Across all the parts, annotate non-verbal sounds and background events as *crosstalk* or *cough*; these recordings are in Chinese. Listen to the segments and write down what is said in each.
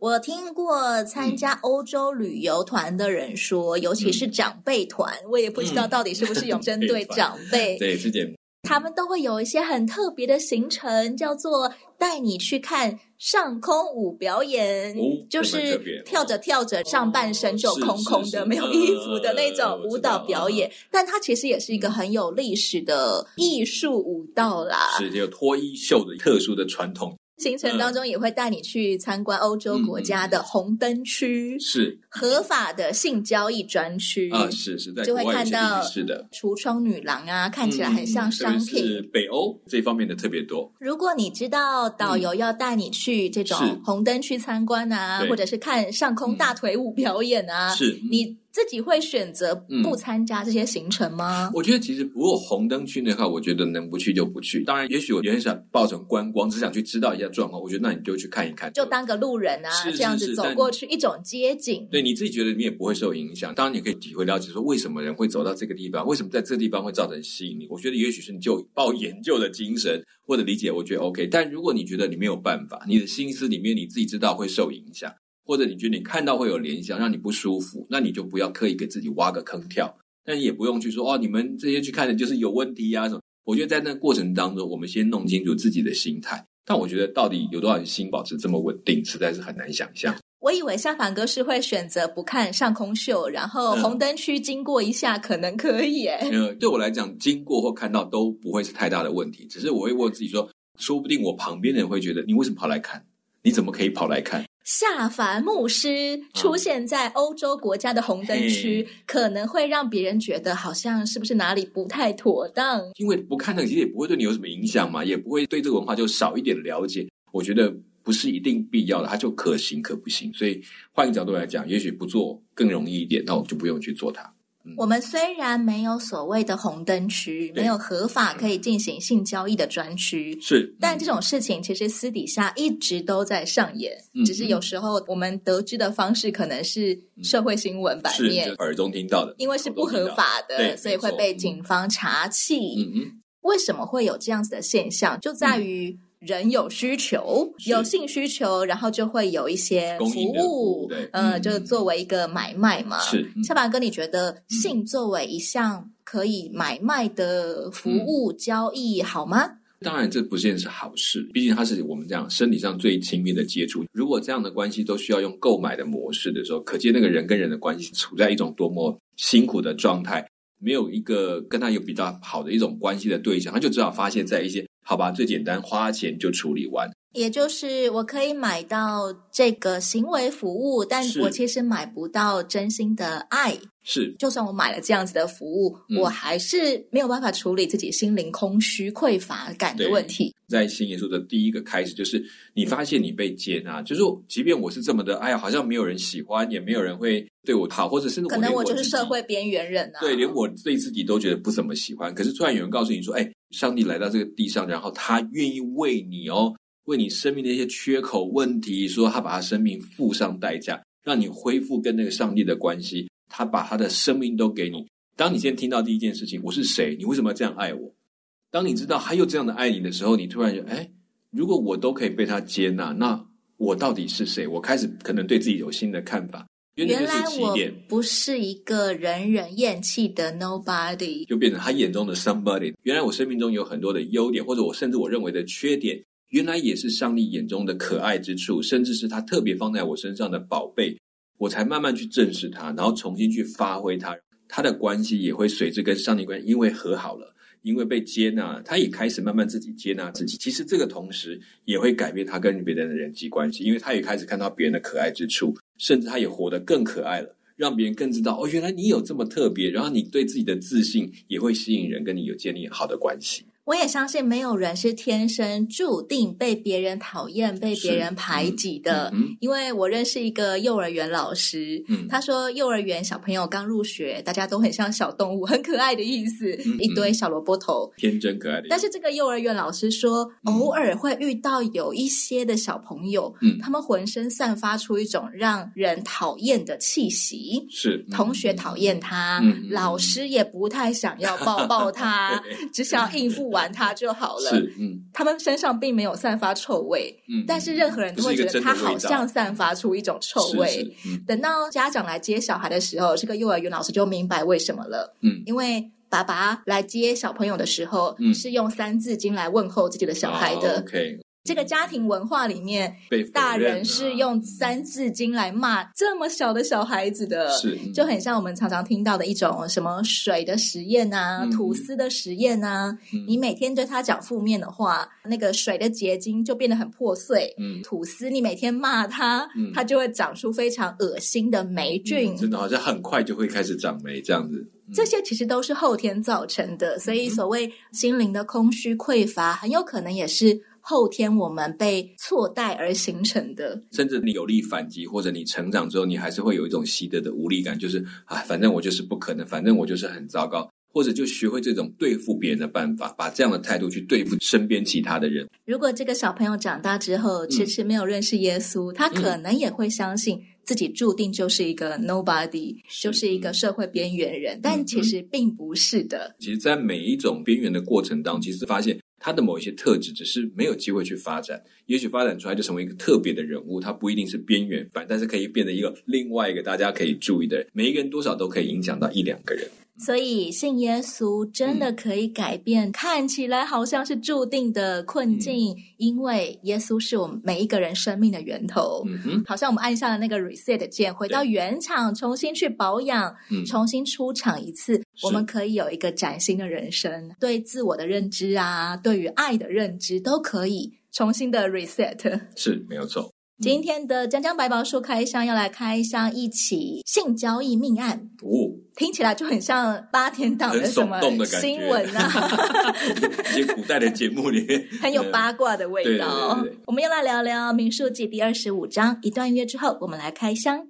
我听过参加欧洲旅游团的人说，嗯、尤其是长辈团，我也不知道到底是不是有针对 *laughs* 长辈。嗯、*laughs* 对，之前他们都会有一些很特别的行程，叫做带你去看上空舞表演，哦、就是跳着跳着，上半身就空空的，没有衣服的那种舞蹈表演。但它其实也是一个很有历史的艺术舞蹈啦，是有脱衣秀的特殊的传统。行程当中也会带你去参观欧洲国家的红灯区，是合法的性交易专区啊，是是在就会看到是的橱窗女郎啊，看起来很像商品。是北欧这方面的特别多。如果你知道导游要带你去这种红灯区参观啊，或者是看上空大腿舞表演啊，是你。自己会选择不参加这些行程吗？嗯、我觉得其实如果红灯区那块，我觉得能不去就不去。当然，也许我也很想抱成观光，只想去知道一下状况。我觉得那你就去看一看，就当个路人啊，是是是，这样子走过去，一种街景。对，你自己觉得你也不会受影响。当然，你可以体会了解说为什么人会走到这个地方，为什么在这个地方会造成吸引力。我觉得也许是你就抱研究的精神或者理解，我觉得 OK。但如果你觉得你没有办法，你的心思里面你自己知道会受影响。或者你觉得你看到会有联想，让你不舒服，那你就不要刻意给自己挖个坑跳。但你也不用去说哦，你们这些去看的就是有问题呀、啊、什么。我觉得在那过程当中，我们先弄清楚自己的心态。但我觉得到底有多少人心保持这么稳定，实在是很难想象。我以为下凡哥是会选择不看上空秀，然后 *laughs* 红灯区经过一下可能可以。哎、嗯，呃，对我来讲，经过或看到都不会是太大的问题。只是我会问自己说，说不定我旁边的人会觉得，你为什么跑来看？你怎么可以跑来看？下凡牧师出现在欧洲国家的红灯区，啊、可能会让别人觉得好像是不是哪里不太妥当？因为不看那个，其实也不会对你有什么影响嘛，也不会对这个文化就少一点了解。我觉得不是一定必要的，它就可行可不行。所以换个角度来讲，也许不做更容易一点，那我就不用去做它。我们虽然没有所谓的红灯区，没有合法可以进行性交易的专区，是，但这种事情其实私底下一直都在上演，嗯、只是有时候我们得知的方式可能是社会新闻版面，是耳中听到的，因为是不合法的，所以会被警方查缉。嗯嗯，为什么会有这样子的现象？就在于。人有需求，有性需求，然后就会有一些服务，对，呃，嗯、就作为一个买卖嘛。是，下巴哥，你觉得性作为一项可以买卖的服务、嗯、交易好吗？当然，这不见得是好事，毕竟它是我们这样身体上最亲密的接触。如果这样的关系都需要用购买的模式的时候，可见那个人跟人的关系处在一种多么辛苦的状态，没有一个跟他有比较好的一种关系的对象，他就只好发泄在一些。好吧，最简单，花钱就处理完。也就是我可以买到这个行为服务，但我其实买不到真心的爱。是，就算我买了这样子的服务，嗯、我还是没有办法处理自己心灵空虚、匮乏感的问题。在新耶稣的第一个开始，就是你发现你被接纳，就是即便我是这么的，哎呀，好像没有人喜欢，也没有人会对我好，或者甚至可能我就是社会边缘人啊。对，连我对自己都觉得不怎么喜欢。可是突然有人告诉你说，哎。上帝来到这个地上，然后他愿意为你哦，为你生命的一些缺口问题，说他把他生命付上代价，让你恢复跟那个上帝的关系。他把他的生命都给你。当你先听到第一件事情，我是谁？你为什么要这样爱我？当你知道还有这样的爱你的时候，你突然觉得，哎，如果我都可以被他接纳，那我到底是谁？我开始可能对自己有新的看法。原来我不是一个人人厌弃的 nobody，就变成他眼中的 somebody。原来我生命中有很多的优点，或者我甚至我认为的缺点，原来也是上帝眼中的可爱之处，甚至是他特别放在我身上的宝贝。我才慢慢去正视他，然后重新去发挥他。他的关系也会随之跟上帝关系，因为和好了，因为被接纳，他也开始慢慢自己接纳自己。其实这个同时也会改变他跟别人的人际关系，因为他也开始看到别人的可爱之处。甚至他也活得更可爱了，让别人更知道哦，原来你有这么特别。然后你对自己的自信也会吸引人跟你有建立好的关系。我也相信没有人是天生注定被别人讨厌、被别人排挤的。嗯嗯、因为我认识一个幼儿园老师，嗯、他说幼儿园小朋友刚入学，大家都很像小动物，很可爱的意思，一堆小萝卜头，天真可爱的。但是这个幼儿园老师说，嗯、偶尔会遇到有一些的小朋友，嗯、他们浑身散发出一种让人讨厌的气息，是、嗯、同学讨厌他，嗯、老师也不太想要抱抱他，*laughs* 只想要应付完。*laughs* 管他就好了。是，嗯，他们身上并没有散发臭味，嗯，但是任何人都会觉得他好像散发出一种臭味。嗯，等到家长来接小孩的时候，这个幼儿园老师就明白为什么了。嗯，因为爸爸来接小朋友的时候，嗯，是用三字经来问候自己的小孩的。OK。这个家庭文化里面，大人是用三字经来骂这么小的小孩子的，是就很像我们常常听到的一种什么水的实验啊，嗯、吐司的实验啊。嗯、你每天对他讲负面的话，那个水的结晶就变得很破碎。嗯，吐司你每天骂他，嗯、他就会长出非常恶心的霉菌。嗯、真的好像很快就会开始长霉这样子。嗯、这些其实都是后天造成的，所以所谓心灵的空虚匮乏，很有可能也是。后天我们被错待而形成的，甚至你有力反击，或者你成长之后，你还是会有一种习得的无力感，就是啊，反正我就是不可能，反正我就是很糟糕，或者就学会这种对付别人的办法，把这样的态度去对付身边其他的人。如果这个小朋友长大之后迟迟没有认识耶稣，嗯、他可能也会相信自己注定就是一个 nobody，是就是一个社会边缘人，嗯、但其实并不是的。其实，在每一种边缘的过程当中，其实发现。他的某一些特质只是没有机会去发展，也许发展出来就成为一个特别的人物。他不一定是边缘，反但是可以变得一个另外一个大家可以注意的人。每一个人多少都可以影响到一两个人。所以信耶稣真的可以改变、嗯、看起来好像是注定的困境，嗯、因为耶稣是我们每一个人生命的源头。嗯哼，好像我们按下了那个 reset 键，回到原厂，重新去保养，嗯、重新出厂一次，我们可以有一个崭新的人生。对自我的认知啊，对于爱的认知，都可以重新的 reset。是，没有错。今天的江江百宝书开箱要来开箱一起性交易命案哦，听起来就很像八点档的什么新闻啊，*laughs* 一些古代的节目里面很有八卦的味道。对对对对，我们要来聊聊《民数记》第二十五章。一段音乐之后，我们来开箱。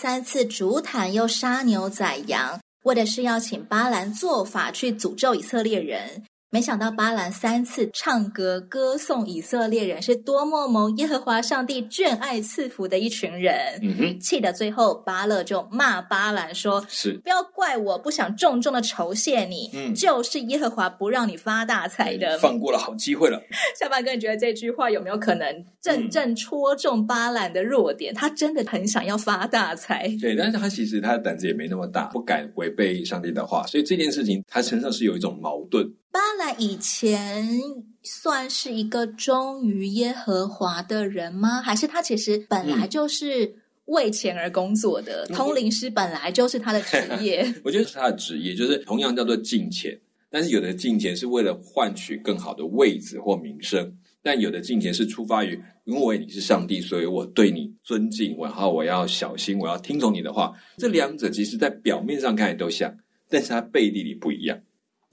三次主坦，又杀牛宰羊，为的是要请巴兰做法去诅咒以色列人。没想到巴兰三次唱歌歌颂以色列人是多么蒙耶和华上帝眷爱赐福的一群人，嗯哼，气得最后巴勒就骂巴兰说：“是不要怪我不想重重的酬谢你，嗯，就是耶和华不让你发大财的，放过了好机会了。”小马哥，你觉得这句话有没有可能真正戳中巴兰的弱点？嗯、他真的很想要发大财，对，但是他其实他的胆子也没那么大，不敢违背上帝的话，所以这件事情他身上是有一种矛盾。巴兰以前算是一个忠于耶和华的人吗？还是他其实本来就是为钱而工作的？嗯、通灵师本来就是他的职业。*laughs* 我觉得是他的职业，就是同样叫做敬钱。但是有的敬钱是为了换取更好的位子或名声，但有的敬钱是出发于因为你是上帝，所以我对你尊敬，然后我要小心，我要听从你的话。这两者其实在表面上看来都像，但是它背地里不一样。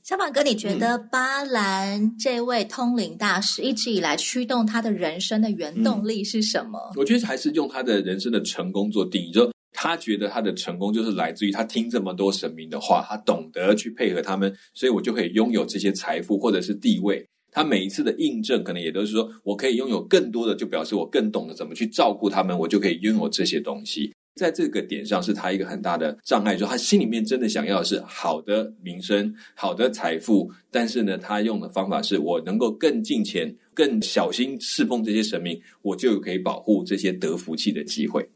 小马哥，你觉得巴兰这位通灵大师一直以来驱动他的人生的原动力是什么？嗯，我觉得还是用他的人生的成功做定义，就他觉得他的成功就是来自于他听这么多神明的话，他懂得去配合他们，所以我就可以拥有这些财富或者是地位。他每一次的印证，可能也都是说我可以拥有更多的，就表示我更懂得怎么去照顾他们，我就可以拥有这些东西。在这个点上，是他一个很大的障碍，就他心里面真的想要的是好的名声、好的财富，但是呢，他用的方法是我能够更进钱、更小心侍奉这些神明，我就可以保护这些得福气的机会。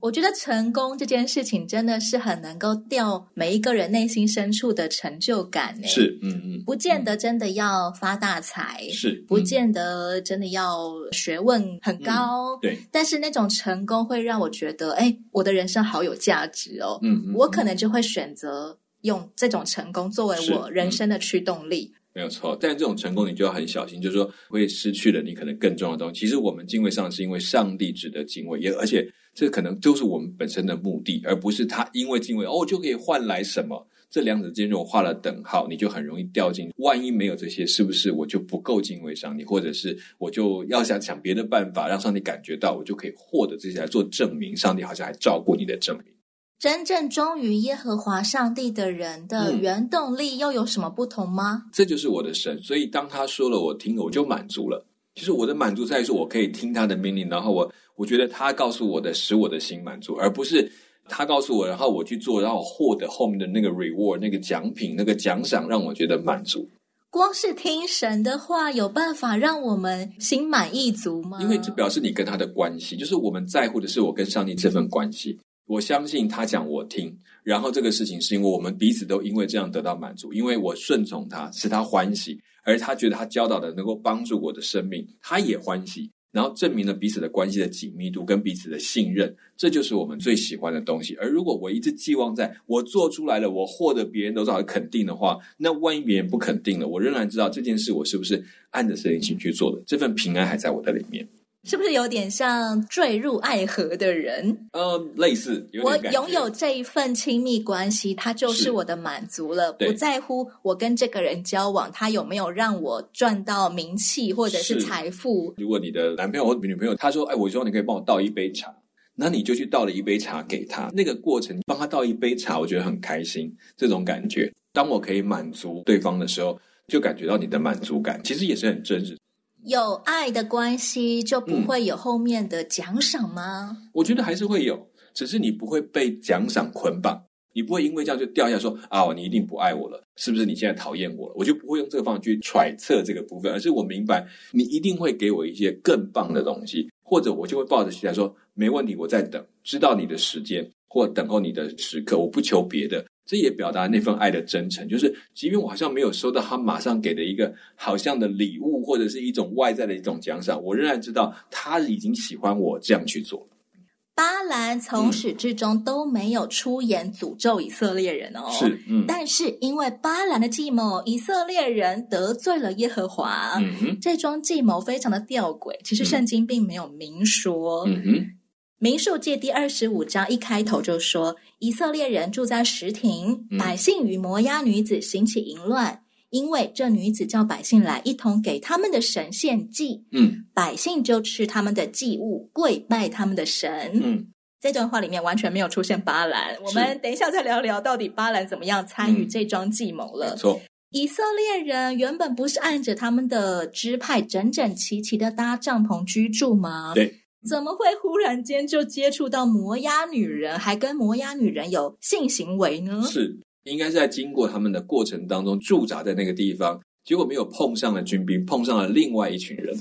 我觉得成功这件事情真的是很能够吊每一个人内心深处的成就感诶。是，嗯嗯，不见得真的要发大财，是，嗯、不见得真的要学问很高，嗯、对。但是那种成功会让我觉得，哎，我的人生好有价值哦。嗯，嗯，我可能就会选择用这种成功作为我人生的驱动力。没有错，但这种成功你就要很小心，就是说会失去了你可能更重要的东西。其实我们敬畏上帝是因为上帝值得敬畏，也而且这可能就是我们本身的目的，而不是他因为敬畏哦就可以换来什么。这两者之间如果画了等号，你就很容易掉进万一没有这些，是不是我就不够敬畏上帝，或者是我就要想想别的办法让上帝感觉到我就可以获得这些来做证明，上帝好像还照顾你的证明。真正忠于耶和华上帝的人的原动力又有什么不同吗？嗯，这就是我的神，所以当他说了，我听了，我就满足了。其实我的满足在于说，我可以听他的命令，然后我我觉得他告诉我的使我的心满足，而不是他告诉我，然后我去做，然后获得后面的那个 reward、那个奖品、那个奖赏，让我觉得满足。光是听神的话，有办法让我们心满意足吗？因为这表示你跟他的关系，就是我们在乎的是我跟上帝这份关系。我相信他讲我听，然后这个事情是因为我们彼此都因为这样得到满足，因为我顺从他，使他欢喜，而他觉得他教导的能够帮助我的生命，他也欢喜，然后证明了彼此的关系的紧密度跟彼此的信任，这就是我们最喜欢的东西。而如果我一直寄望在我做出来了，我获得别人都找肯定的话，那万一别人不肯定了，我仍然知道这件事我是不是按着神心去做的，这份平安还在我的里面。是不是有点像坠入爱河的人？呃，类似。我拥有这一份亲密关系，它就是我的满足了。不在乎我跟这个人交往，他有没有让我赚到名气或者是财富。如果你的男朋友或女朋友他说：“哎，我希望你可以帮我倒一杯茶。”那你就去倒了一杯茶给他。那个过程帮他倒一杯茶，我觉得很开心。这种感觉，当我可以满足对方的时候，就感觉到你的满足感，其实也是很真实。有爱的关系就不会有后面的奖赏吗？我觉得还是会有，只是你不会被奖赏捆绑，你不会因为这样就掉下说啊，你一定不爱我了，是不是？你现在讨厌我了？我就不会用这个方法去揣测这个部分，而是我明白你一定会给我一些更棒的东西，或者我就会抱着期待说没问题，我在等，知道你的时间或等候你的时刻，我不求别的。这也表达那份爱的真诚，就是即便我好像没有收到他马上给的一个好像的礼物，或者是一种外在的一种奖赏，我仍然知道他已经喜欢我这样去做。巴兰从始至终都没有出言诅咒以色列人哦，是，嗯，但是因为巴兰的计谋，以色列人得罪了耶和华。嗯哼，这桩计谋非常的吊诡，其实圣经并没有明说。嗯哼。民数记第二十五章一开头就说，以色列人住在石亭，百姓与摩押女子行起淫乱，因为这女子叫百姓来一同给他们的神献祭，嗯，百姓就吃他们的祭物，跪拜他们的神。嗯，这段话里面完全没有出现巴兰，我们等一下再聊聊到底巴兰怎么样参与这桩计谋了。没错，以色列人原本不是按着他们的支派整整齐齐的搭帐篷居住吗？对。怎么会忽然间就接触到摩押女人，还跟摩押女人有性行为呢？是，应该是在经过他们的过程当中驻扎在那个地方，结果没有碰上了军兵，碰上了另外一群人，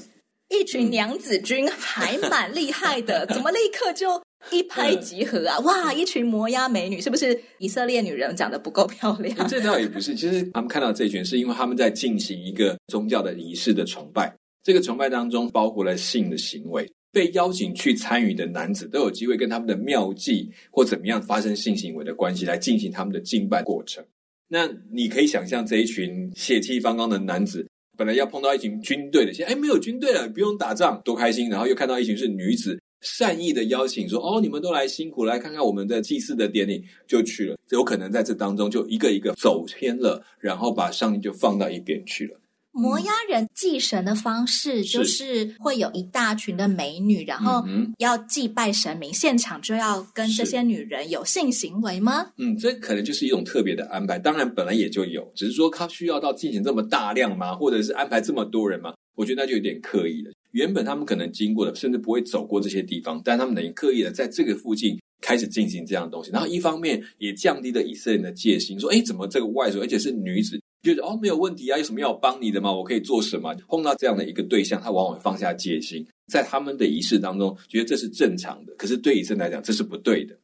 一群娘子军，还蛮厉害的。怎么立刻就一拍即合啊？哇，一群摩押美女，是不是以色列女人长得不够漂亮？这倒也不是，其实他们看到这一群，是因为他们在进行一个宗教的仪式的崇拜，这个崇拜当中包括了性的行为。被邀请去参与的男子都有机会跟他们的妙计或怎么样发生性行为的关系，来进行他们的敬拜过程。那你可以想象这一群血气方刚的男子，本来要碰到一群军队的，现在哎没有军队了，不用打仗，多开心！然后又看到一群是女子，善意的邀请说：“哦，你们都来辛苦，来看看我们的祭祀的典礼，就去了。”有可能在这当中就一个一个走偏了，然后把上帝就放到一边去了。摩押人祭神的方式就是会有一大群的美女，然后要祭拜神明，现场就要跟这些女人有性行为吗？嗯，这可能就是一种特别的安排。当然，本来也就有，只是说他需要到进行这么大量吗？或者是安排这么多人吗？我觉得那就有点刻意了。原本他们可能经过的，甚至不会走过这些地方，但他们等于刻意的在这个附近开始进行这样的东西。然后一方面也降低了以色列人的戒心，说：“哎，怎么这个外族，而且是女子？”觉得哦，没有问题啊，有什么要帮你的吗？我可以做什么？碰到这样的一个对象，他往往会放下戒心，在他们的仪式当中，觉得这是正常的。可是对以色列来讲，这是不对的。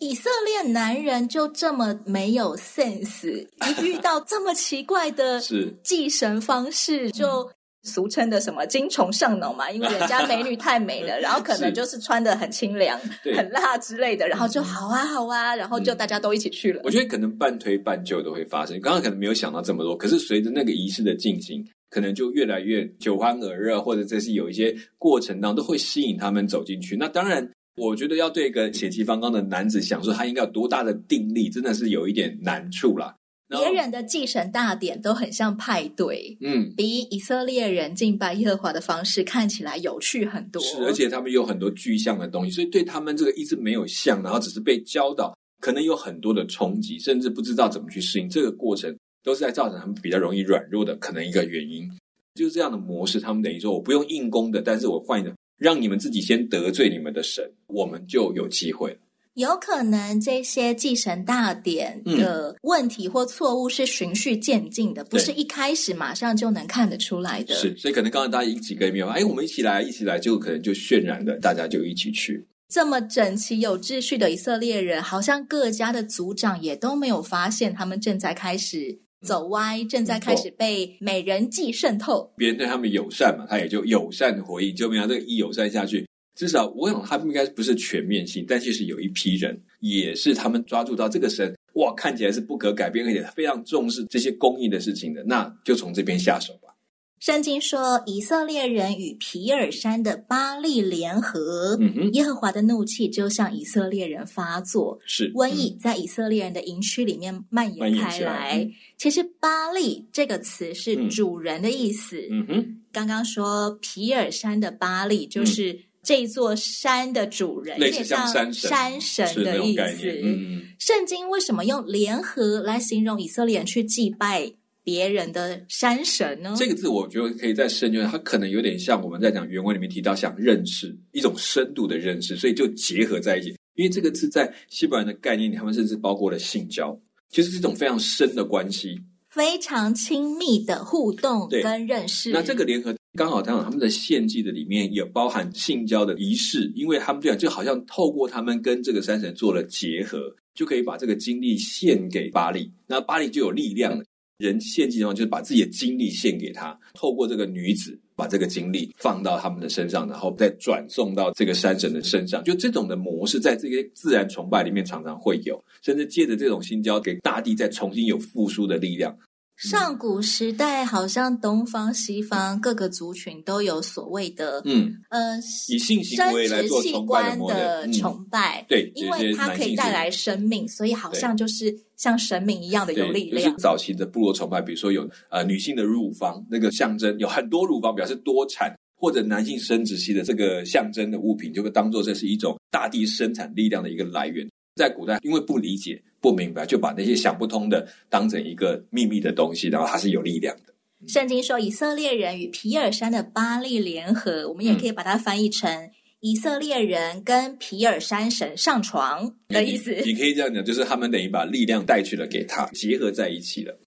以色列男人就这么没有 sense，一遇到这么奇怪的 *laughs* 是祭神方式，就俗称的什么精虫上脑嘛，因为人家美女太美了，*laughs* 然后可能就是穿的很清凉、很辣之类的，然后就好啊好啊，然后就大家都一起去了。我觉得可能半推半就都会发生，刚刚可能没有想到这么多，可是随着那个仪式的进行，可能就越来越酒酣耳热，或者这是有一些过程当中都会吸引他们走进去。那当然，我觉得要对一个血气方刚的男子想说他应该有多大的定力，真的是有一点难处啦。别人的祭神大典都很像派对，嗯，比以色列人敬拜耶和华的方式看起来有趣很多。是，而且他们有很多具象的东西，所以对他们这个一直没有像，然后只是被教导，可能有很多的冲击，甚至不知道怎么去适应。这个过程都是在造成他们比较容易软弱的可能一个原因。就是这样的模式，他们等于说我不用硬攻的，但是我换一个，让你们自己先得罪你们的神，我们就有机会了。有可能这些继承大典的问题或错误是循序渐进的，嗯、不是一开始马上就能看得出来的。是，所以可能刚刚大家一几个没有，哎，我们一起来，一起来，就可能就渲染的，大家就一起去。这么整齐有秩序的以色列人，好像各家的族长也都没有发现，他们正在开始走歪，嗯、正在开始被美人计渗透。别人对他们友善嘛，他也就友善的回应，就没有这个一友善下去。至少我想，他们应该不是全面性，但其实有一批人也是他们抓住到这个神，哇，看起来是不可改变，而且非常重视这些公益的事情的，那就从这边下手吧。圣经说，以色列人与皮尔山的巴利联合，嗯，耶和华的怒气就向以色列人发作，是瘟疫在以色列人的营区里面蔓延开来。嗯、其实“巴利”这个词是主人的意思，嗯哼，刚刚说皮尔山的巴利就是、嗯。这座山的主人，有点像山神的意思。嗯、圣经为什么用联合来形容以色列人去祭拜别人的山神呢？这个字我觉得可以再深究，它可能有点像我们在讲原文里面提到，想认识一种深度的认识，所以就结合在一起。因为这个字在希伯来的概念里，他们甚至包括了性交，就是这种非常深的关系。非常亲密的互动跟认识。那这个联合刚好，刚好他们的献祭的里面也包含性交的仪式，因为他们这样就好像透过他们跟这个山神做了结合，就可以把这个精力献给巴利，那巴利就有力量了。人献祭的话，就是把自己的精力献给他，透过这个女子把这个精力放到他们的身上，然后再转送到这个山神的身上。就这种的模式，在这些自然崇拜里面常常会有，甚至借着这种性交，给大地再重新有复苏的力量。上古时代，好像东方、西方各个族群都有所谓的，嗯，呃，以性行为来做崇拜的崇拜，对，因为它可以带来生命，所以好像就是像神明一样的有力量。就是早期的部落崇拜，比如说有呃女性的乳房那个象征，有很多乳房表示多产，或者男性生殖器的这个象征的物品，就会当做这是一种大地生产力量的一个来源。在古代，因为不理解、不明白，就把那些想不通的当成一个秘密的东西，然后它是有力量的。圣经说，以色列人与皮尔山的巴利联合，我们也可以把它翻译成以色列人跟皮尔山神上床的意思。你，你可以这样讲，就是他们等于把力量带去了给他，结合在一起了。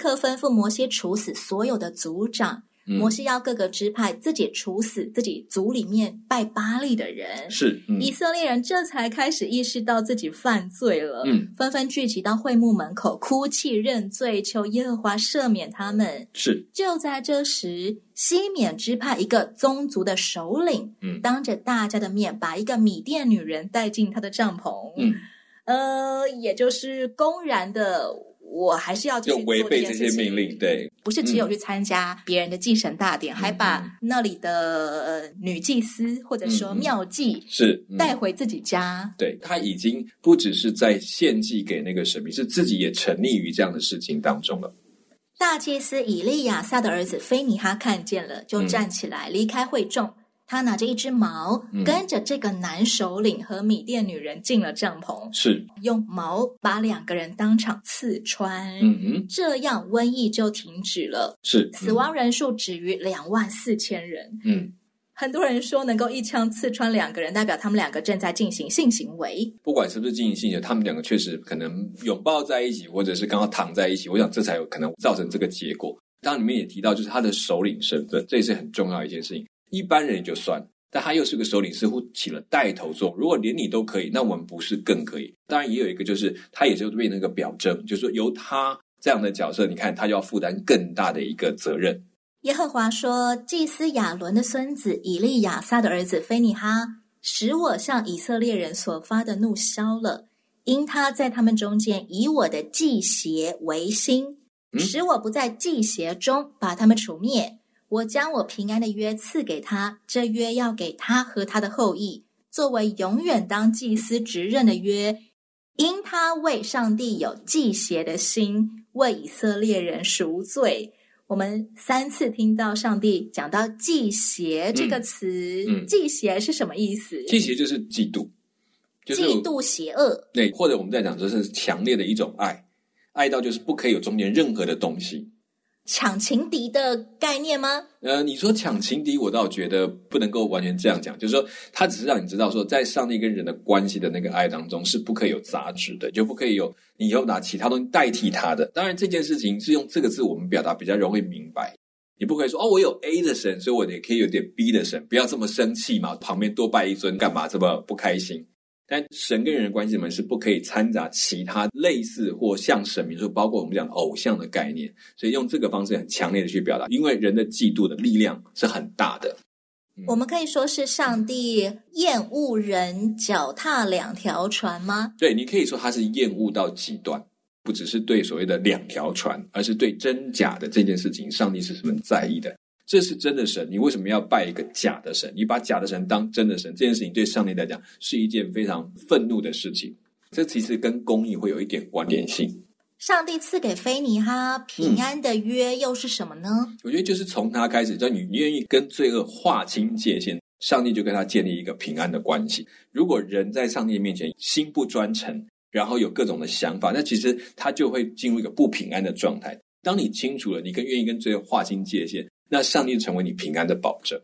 刻吩咐摩西处死所有的族长。嗯、摩西要各个支派自己处死自己族里面拜巴利的人。是，嗯、以色列人这才开始意识到自己犯罪了，嗯，纷纷聚集到会幕门口哭泣认罪，求耶和华赦免他们。是，就在这时，西缅支派一个宗族的首领，嗯，当着大家的面把一个米甸女人带进他的帐篷，嗯，呃，也就是公然的。我还是要继续违背这些命令，对，不是只有去参加别人的祭神大典，嗯、还把那里的女祭司或者说庙妓、嗯、是、嗯、带回自己家。对，他已经不只是在献祭给那个神明，是自己也沉溺于这样的事情当中了。大祭司以利亚撒的儿子菲尼哈看见了，就站起来离开会众。嗯他拿着一只矛，跟着这个男首领和米甸女人进了帐篷，是用矛把两个人当场刺穿，嗯哼，这样瘟疫就停止了，是、嗯、死亡人数止于两万四千人，嗯，很多人说能够一枪刺穿两个人，代表他们两个正在进行性行为。不管是不是进行性行为，他们两个确实可能拥抱在一起，或者是刚好躺在一起。我想这才有可能造成这个结果。当然里面也提到，就是他的首领身份，这也是很重要的一件事情。一般人也就算，但他又是个首领，似乎起了带头作用。如果连你都可以，那我们不是更可以？当然也有一个，就是他也就变成一个表征，就是说由他这样的角色，你看他就要负担更大的一个责任。耶和华说：“祭司亚伦的孙子以利亚撒的儿子非尼哈，使我向以色列人所发的怒消了，因他在他们中间以我的祭邪为心，使我不在祭邪中把他们除灭。我将我平安的约赐给他，这约要给他和他的后裔，作为永远当祭司职任的约，因他为上帝有祭邪的心，为以色列人赎罪。”我们三次听到上帝讲到“忌邪”这个词，“嗯嗯、忌邪”是什么意思？忌邪就是嫉妒，就是、嫉妒邪恶。对，或者我们在讲，这是强烈的一种爱，爱到就是不可以有中间任何的东西。抢情敌的概念吗？呃，你说抢情敌，我倒觉得不能够完全这样讲。就是说，他只是让你知道说，在上帝跟人的关系的那个爱当中，是不可以有杂质的，就不可以有你以后拿其他东西代替他的。当然，这件事情是用这个字，我们表达比较容易明白。你不可以说哦，我有 A 的神，所以我也可以有点 B 的神，不要这么生气嘛。旁边多拜一尊，干嘛这么不开心？但神跟人的关系里面是不可以掺杂其他类似或像神明，就包括我们讲的偶像的概念，所以用这个方式很强烈的去表达，因为人的嫉妒的力量是很大的。嗯、我们可以说是上帝厌恶人脚踏两条船吗？对，你可以说他是厌恶到极端，不只是对所谓的两条船，而是对真假的这件事情，上帝是十分在意的。这是真的神，你为什么要拜一个假的神？你把假的神当真的神，这件事情对上帝来讲是一件非常愤怒的事情。这其实跟公义会有一点关联性。上帝赐给非尼哈平安的约又是什么呢？嗯，我觉得就是从他开始，就你愿意跟罪恶划清界限，上帝就跟他建立一个平安的关系。如果人在上帝面前心不专诚，然后有各种的想法，那其实他就会进入一个不平安的状态。当你清楚了，你更愿意跟罪恶划清界限。那上帝成为你平安的保证。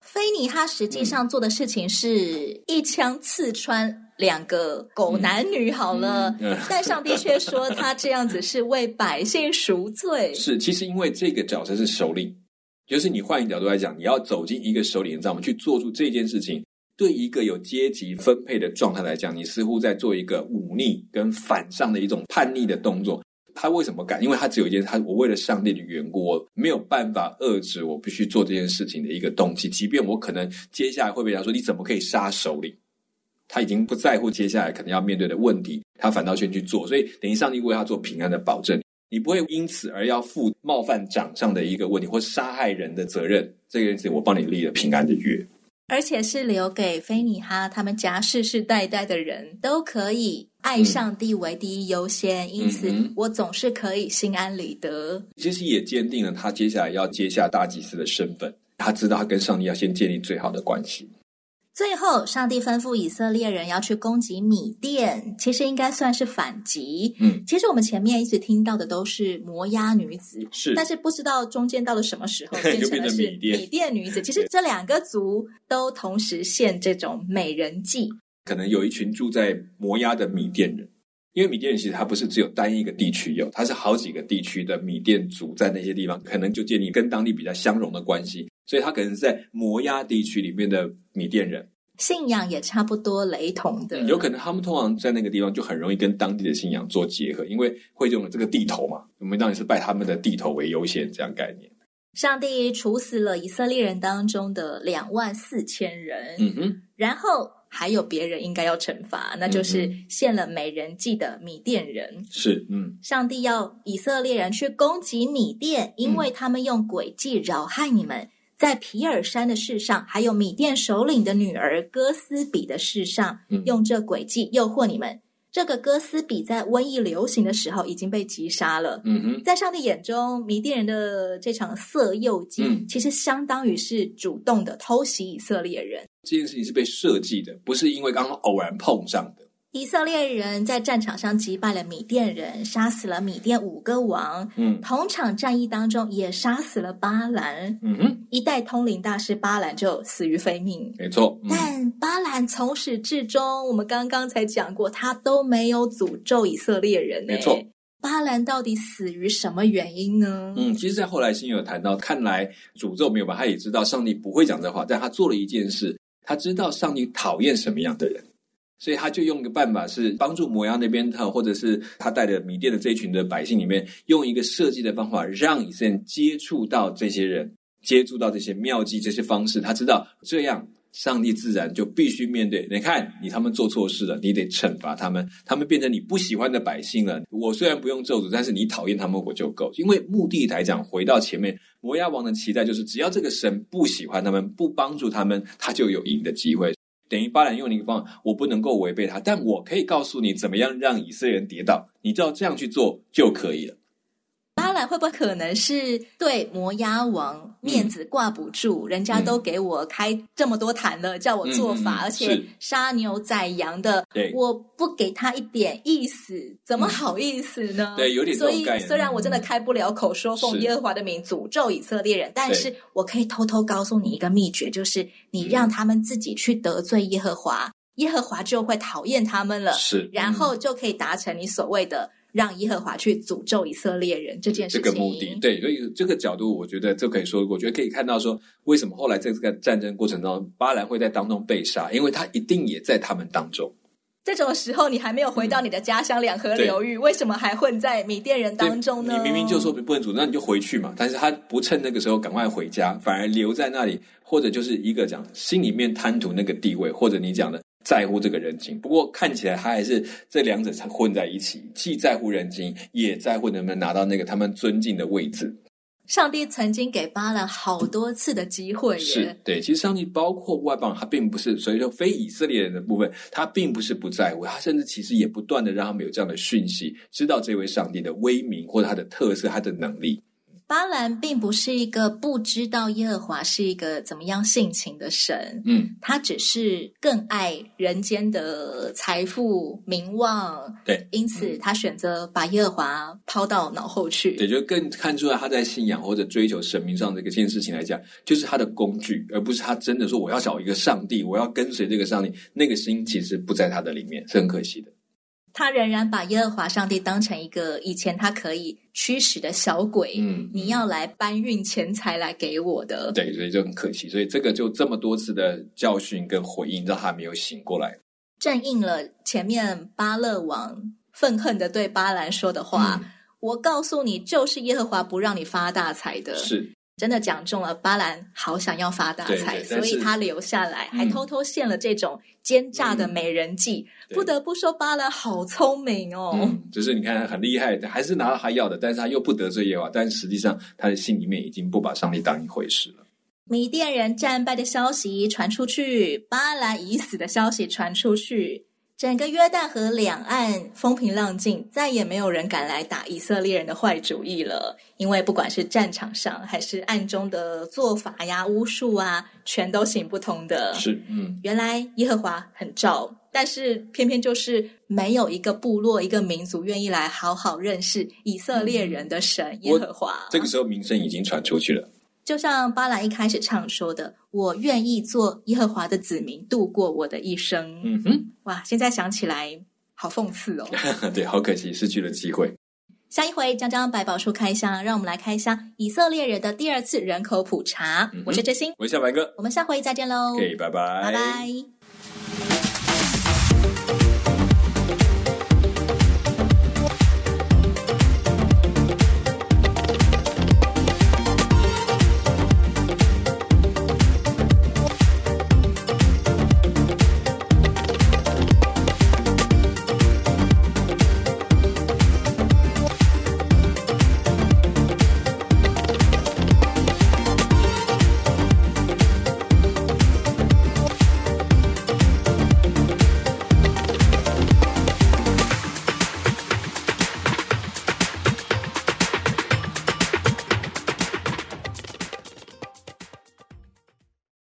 非尼他实际上做的事情是一枪刺穿两个狗男女，好了，嗯嗯、但上帝却说他这样子是为百姓赎罪。*laughs* 是，其实因为这个角色是首领，就是你换一个角度来讲，你要走进一个首领的帐篷去做出这件事情，对一个有阶级分配的状态来讲，你似乎在做一个忤逆跟反上的一种叛逆的动作。他为什么敢？因为他只有一件事，他我为了上帝的缘故，我没有办法遏制我必须做这件事情的一个动机。即便我可能接下来会被他说，你怎么可以杀首领？他已经不在乎接下来可能要面对的问题，他反倒先去做。所以等于上帝为他做平安的保证，你不会因此而要负冒犯掌上的一个问题或杀害人的责任。这件事情我帮你立了平安的约。而且是留给菲尼哈他们家世世代代的人都可以爱上帝为第一优先，嗯、因此我总是可以心安理得。其实也坚定了他接下来要接下大祭司的身份，他知道他跟上帝要先建立最好的关系。最后，上帝吩咐以色列人要去攻击米甸，其实应该算是反击。嗯，其实我们前面一直听到的都是摩押女子，是，但是不知道中间到了什么时候 *laughs* 变成了是米甸女子。*laughs* 其实这两个族都同时现这种美人计。可能有一群住在摩押的米甸人，因为米甸人其实它不是只有单一个地区有，它是好几个地区的米甸族在那些地方，可能就建立跟当地比较相融的关系。所以他可能是在摩押地区里面的米甸人，信仰也差不多雷同的。有可能他们通常在那个地方就很容易跟当地的信仰做结合，因为会用了这个地头嘛。我们当然是拜他们的地头为优先，这样概念。上帝处死了以色列人当中的两万四千人，嗯哼，然后还有别人应该要惩罚，那就是献了美人计的米甸人。是，嗯，上帝要以色列人去攻击米甸，因为他们用诡计扰害你们。在皮尔山的事上，还有米甸首领的女儿哥斯比的事上，嗯、用这诡计诱惑你们。这个哥斯比在瘟疫流行的时候已经被击杀了。嗯哼，在上帝眼中，米甸人的这场色诱计，嗯、其实相当于是主动的偷袭以色列人。这件事情是被设计的，不是因为刚刚偶然碰上的。以色列人在战场上击败了米甸人，杀死了米甸五个王。嗯，同场战役当中也杀死了巴兰。嗯哼，一代通灵大师巴兰就死于非命。没错。嗯、但巴兰从始至终，我们刚刚才讲过，他都没有诅咒以色列人。没错。巴兰到底死于什么原因呢？嗯，其实，在后来新有谈到，看来诅咒没有吧？他也知道上帝不会讲这话，但他做了一件事，他知道上帝讨厌什么样的人。所以他就用一个办法，是帮助摩押那边他或者是他带着米甸的这一群的百姓里面，用一个设计的方法，让以色列人接触到这些人，接触到这些妙计，这些方式。他知道这样，上帝自然就必须面对。你看，你他们做错事了，你得惩罚他们，他们变成你不喜欢的百姓了。我虽然不用咒诅，但是你讨厌他们，我就够。因为目的来讲，回到前面，摩押王的期待就是，只要这个神不喜欢他们，不帮助他们，他就有赢的机会。等于巴兰用了一个方法，我不能够违背他，但我可以告诉你怎么样让以色列人跌倒，你只要这样去做就可以了。会不会可能是对摩押王面子挂不住？嗯、人家都给我开这么多坛了，嗯、叫我做法，嗯、而且杀牛宰羊的，我不给他一点意思，怎么好意思呢？嗯、对，有点所以虽然我真的开不了口说奉耶和华的名诅咒以色列人，但是我可以偷偷告诉你一个秘诀，就是你让他们自己去得罪耶和华，耶和华就会讨厌他们了，是，然后就可以达成你所谓的。让耶和华去诅咒以色列人这件事情，这个目的对，所以这个角度，我觉得就可以说，我觉得可以看到说，为什么后来在这个战争过程中，巴兰会在当中被杀，因为他一定也在他们当中。这种时候，你还没有回到你的家乡两河流域，嗯、为什么还混在米甸人当中呢？你明明就说不能诅咒，那你就回去嘛。但是他不趁那个时候赶快回家，反而留在那里，或者就是一个讲心里面贪图那个地位，或者你讲的。在乎这个人情，不过看起来他还是这两者才混在一起，既在乎人情，也在乎能不能拿到那个他们尊敬的位置。上帝曾经给巴兰好多次的机会，是对。其实上帝包括外邦，他并不是，所以说非以色列人的部分，他并不是不在乎，他甚至其实也不断的让他们有这样的讯息，知道这位上帝的威名或者他的特色，他的能力。巴兰并不是一个不知道耶和华是一个怎么样性情的神，嗯，他只是更爱人间的财富、名望，对，因此他选择把耶和华抛到脑后去，也，就更看出来他在信仰或者追求神明上这个件事情来讲，就是他的工具，而不是他真的说我要找一个上帝，我要跟随这个上帝，那个心其实不在他的里面，是很可惜的。他仍然把耶和华上帝当成一个以前他可以驱使的小鬼，嗯，你要来搬运钱财来给我的，对，所以就很可惜。所以这个就这么多次的教训跟回应，让他没有醒过来，正应了前面巴勒王愤恨的对巴兰说的话：“嗯、我告诉你，就是耶和华不让你发大财的。”是。真的讲中了，巴兰好想要发大财，所以他留下来，还偷偷献了这种奸诈的美人计。嗯、不得不说，巴兰好聪明哦。嗯，就是你看很厉害，还是拿到他要的，但是他又不得罪耶和华，但实际上他的心里面已经不把上帝当一回事了。米甸人战败的消息传出去，巴兰已死的消息传出去。整个约旦河两岸风平浪静，再也没有人敢来打以色列人的坏主意了。因为不管是战场上，还是暗中的做法呀、巫术啊，全都行不通的。是，嗯，原来耶和华很照，但是偏偏就是没有一个部落、一个民族愿意来好好认识以色列人的神、嗯、耶和华。这个时候名声已经传出去了。就像巴兰一开始唱说的：“我愿意做耶和华的子民，度过我的一生。”嗯哼，哇！现在想起来好讽刺哦。*laughs* 对，好可惜，失去了机会。下一回将将百宝书开箱，让我们来开箱以色列人的第二次人口普查。嗯、我是真心，我是小白哥，我们下回再见喽。OK，拜拜，拜拜。